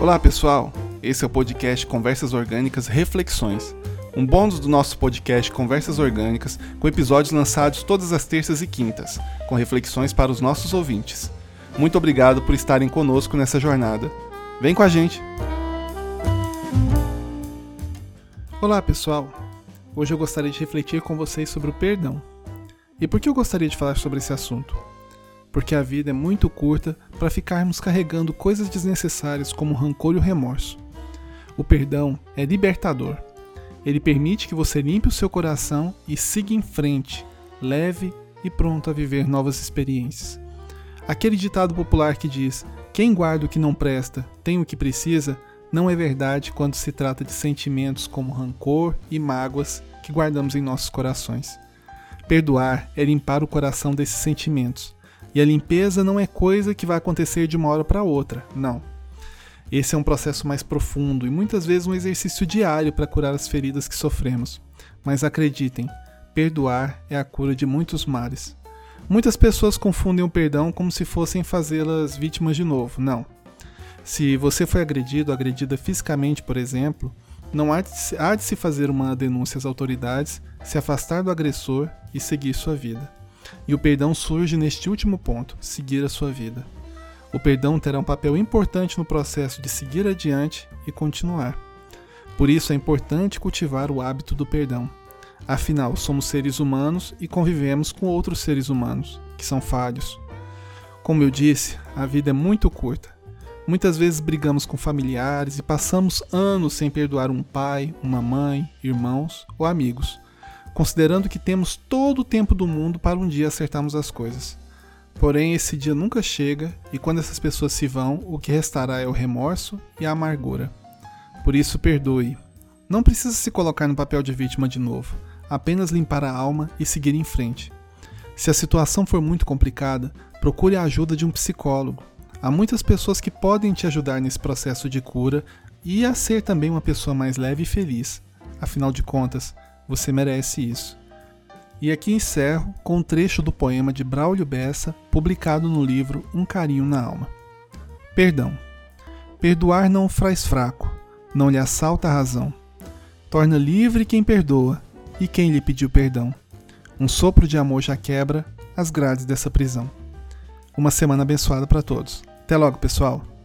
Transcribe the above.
Olá pessoal, esse é o podcast Conversas Orgânicas Reflexões, um bônus do nosso podcast Conversas Orgânicas, com episódios lançados todas as terças e quintas, com reflexões para os nossos ouvintes. Muito obrigado por estarem conosco nessa jornada. Vem com a gente! Olá pessoal, hoje eu gostaria de refletir com vocês sobre o perdão. E por que eu gostaria de falar sobre esse assunto? Porque a vida é muito curta para ficarmos carregando coisas desnecessárias como rancor e o remorso. O perdão é libertador. Ele permite que você limpe o seu coração e siga em frente, leve e pronto a viver novas experiências. Aquele ditado popular que diz: Quem guarda o que não presta tem o que precisa, não é verdade quando se trata de sentimentos como rancor e mágoas que guardamos em nossos corações. Perdoar é limpar o coração desses sentimentos e a limpeza não é coisa que vai acontecer de uma hora para outra, não. Esse é um processo mais profundo e muitas vezes um exercício diário para curar as feridas que sofremos. Mas acreditem, perdoar é a cura de muitos males. Muitas pessoas confundem o perdão como se fossem fazê-las vítimas de novo. Não. Se você foi agredido, agredida fisicamente, por exemplo, não há de, há de se fazer uma denúncia às autoridades, se afastar do agressor e seguir sua vida. E o perdão surge neste último ponto, seguir a sua vida. O perdão terá um papel importante no processo de seguir adiante e continuar. Por isso é importante cultivar o hábito do perdão. Afinal, somos seres humanos e convivemos com outros seres humanos, que são falhos. Como eu disse, a vida é muito curta. Muitas vezes brigamos com familiares e passamos anos sem perdoar um pai, uma mãe, irmãos ou amigos considerando que temos todo o tempo do mundo para um dia acertarmos as coisas. Porém, esse dia nunca chega e quando essas pessoas se vão, o que restará é o remorso e a amargura. Por isso, perdoe. Não precisa se colocar no papel de vítima de novo, apenas limpar a alma e seguir em frente. Se a situação for muito complicada, procure a ajuda de um psicólogo. Há muitas pessoas que podem te ajudar nesse processo de cura e a ser também uma pessoa mais leve e feliz. Afinal de contas, você merece isso. E aqui encerro com um trecho do poema de Braulio Bessa, publicado no livro Um Carinho na Alma. Perdão. Perdoar não o faz fraco, não lhe assalta a razão. Torna livre quem perdoa e quem lhe pediu perdão. Um sopro de amor já quebra as grades dessa prisão. Uma semana abençoada para todos. Até logo, pessoal!